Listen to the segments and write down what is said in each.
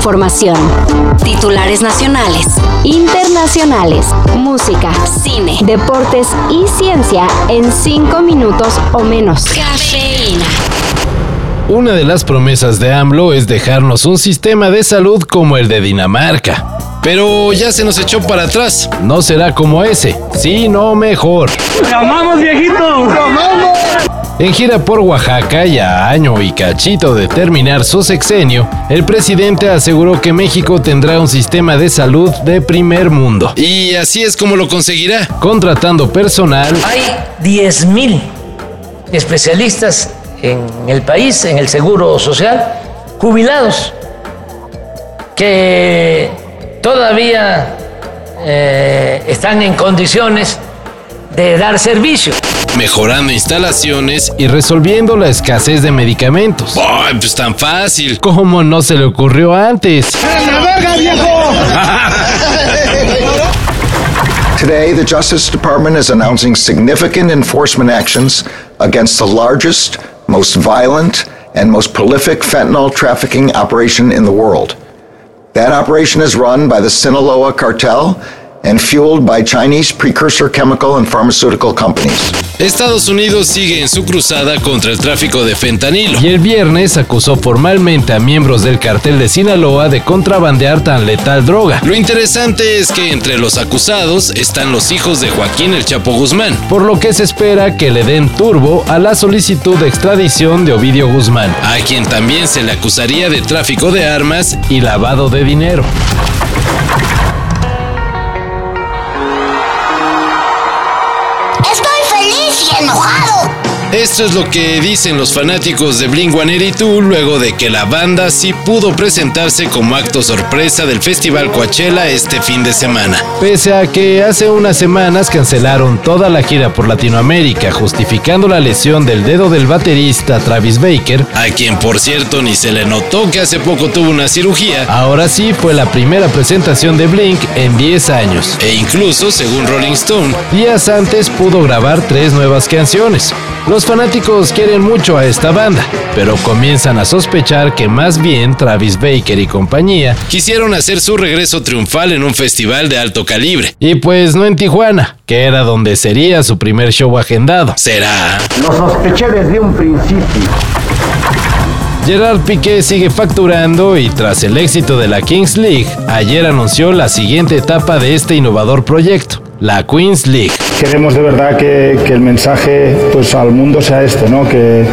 información. Titulares nacionales, internacionales, música, cine, deportes y ciencia en cinco minutos o menos. Cafeína. Una de las promesas de AMLO es dejarnos un sistema de salud como el de Dinamarca. Pero ya se nos echó para atrás. No será como ese, sino mejor. ¡Te amamos, viejito! En gira por Oaxaca y a año y cachito de terminar su sexenio, el presidente aseguró que México tendrá un sistema de salud de primer mundo. Y así es como lo conseguirá, contratando personal. Hay 10.000 especialistas en el país, en el seguro social, jubilados, que todavía eh, están en condiciones de dar servicio. Mejorando instalaciones y resolviendo la escasez de medicamentos. ¡Ay, pues tan fácil! ¿Cómo no se le ocurrió antes? ¡La verga, viejo! Today, the Justice Department is announcing significant enforcement actions against the largest, most violent, and most prolific fentanyl trafficking operation in the world. That operation is run by the Sinaloa cartel and fueled by Chinese precursor chemical and pharmaceutical companies. Estados Unidos sigue en su cruzada contra el tráfico de fentanilo y el viernes acusó formalmente a miembros del cartel de Sinaloa de contrabandear tan letal droga. Lo interesante es que entre los acusados están los hijos de Joaquín el Chapo Guzmán, por lo que se espera que le den turbo a la solicitud de extradición de Ovidio Guzmán, a quien también se le acusaría de tráfico de armas y lavado de dinero. Esto es lo que dicen los fanáticos de Blink 182 luego de que la banda sí pudo presentarse como acto sorpresa del Festival Coachella este fin de semana. Pese a que hace unas semanas cancelaron toda la gira por Latinoamérica justificando la lesión del dedo del baterista Travis Baker, a quien por cierto ni se le notó que hace poco tuvo una cirugía, ahora sí fue la primera presentación de Blink en 10 años. E incluso, según Rolling Stone, días antes pudo grabar tres nuevas canciones. Los fanáticos quieren mucho a esta banda, pero comienzan a sospechar que más bien Travis Baker y compañía quisieron hacer su regreso triunfal en un festival de alto calibre. Y pues no en Tijuana, que era donde sería su primer show agendado. ¿Será? Lo sospeché desde un principio. Gerard Piqué sigue facturando y tras el éxito de la Kings League, ayer anunció la siguiente etapa de este innovador proyecto, la Queens League. Queremos de verdad que, que el mensaje pues, al mundo sea este, ¿no? que,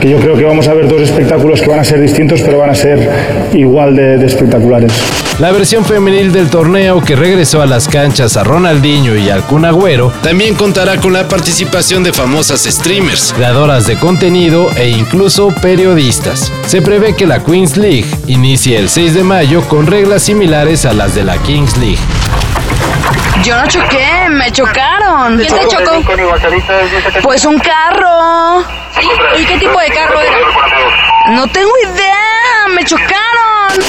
que yo creo que vamos a ver dos espectáculos que van a ser distintos pero van a ser igual de, de espectaculares. La versión femenil del torneo que regresó a las canchas a Ronaldinho y al Kun Agüero también contará con la participación de famosas streamers, creadoras de contenido e incluso periodistas. Se prevé que la Queens League inicie el 6 de mayo con reglas similares a las de la Kings League. Yo no choqué, me chocaron. ¿Quién te chocó? Pues un carro. ¿Y qué tipo de carro era? No tengo idea, me chocaron.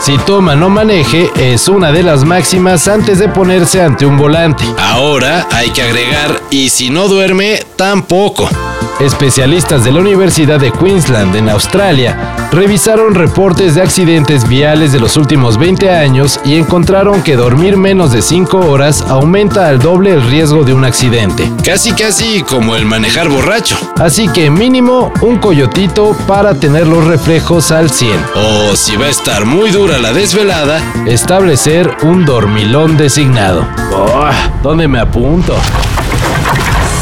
Si toma no maneje es una de las máximas antes de ponerse ante un volante. Ahora hay que agregar y si no duerme, tampoco. Especialistas de la Universidad de Queensland en Australia revisaron reportes de accidentes viales de los últimos 20 años y encontraron que dormir menos de 5 horas aumenta al doble el riesgo de un accidente. Casi casi como el manejar borracho. Así que mínimo un coyotito para tener los reflejos al 100. O si va a estar muy dura la desvelada, establecer un dormilón designado. Oh, ¿Dónde me apunto?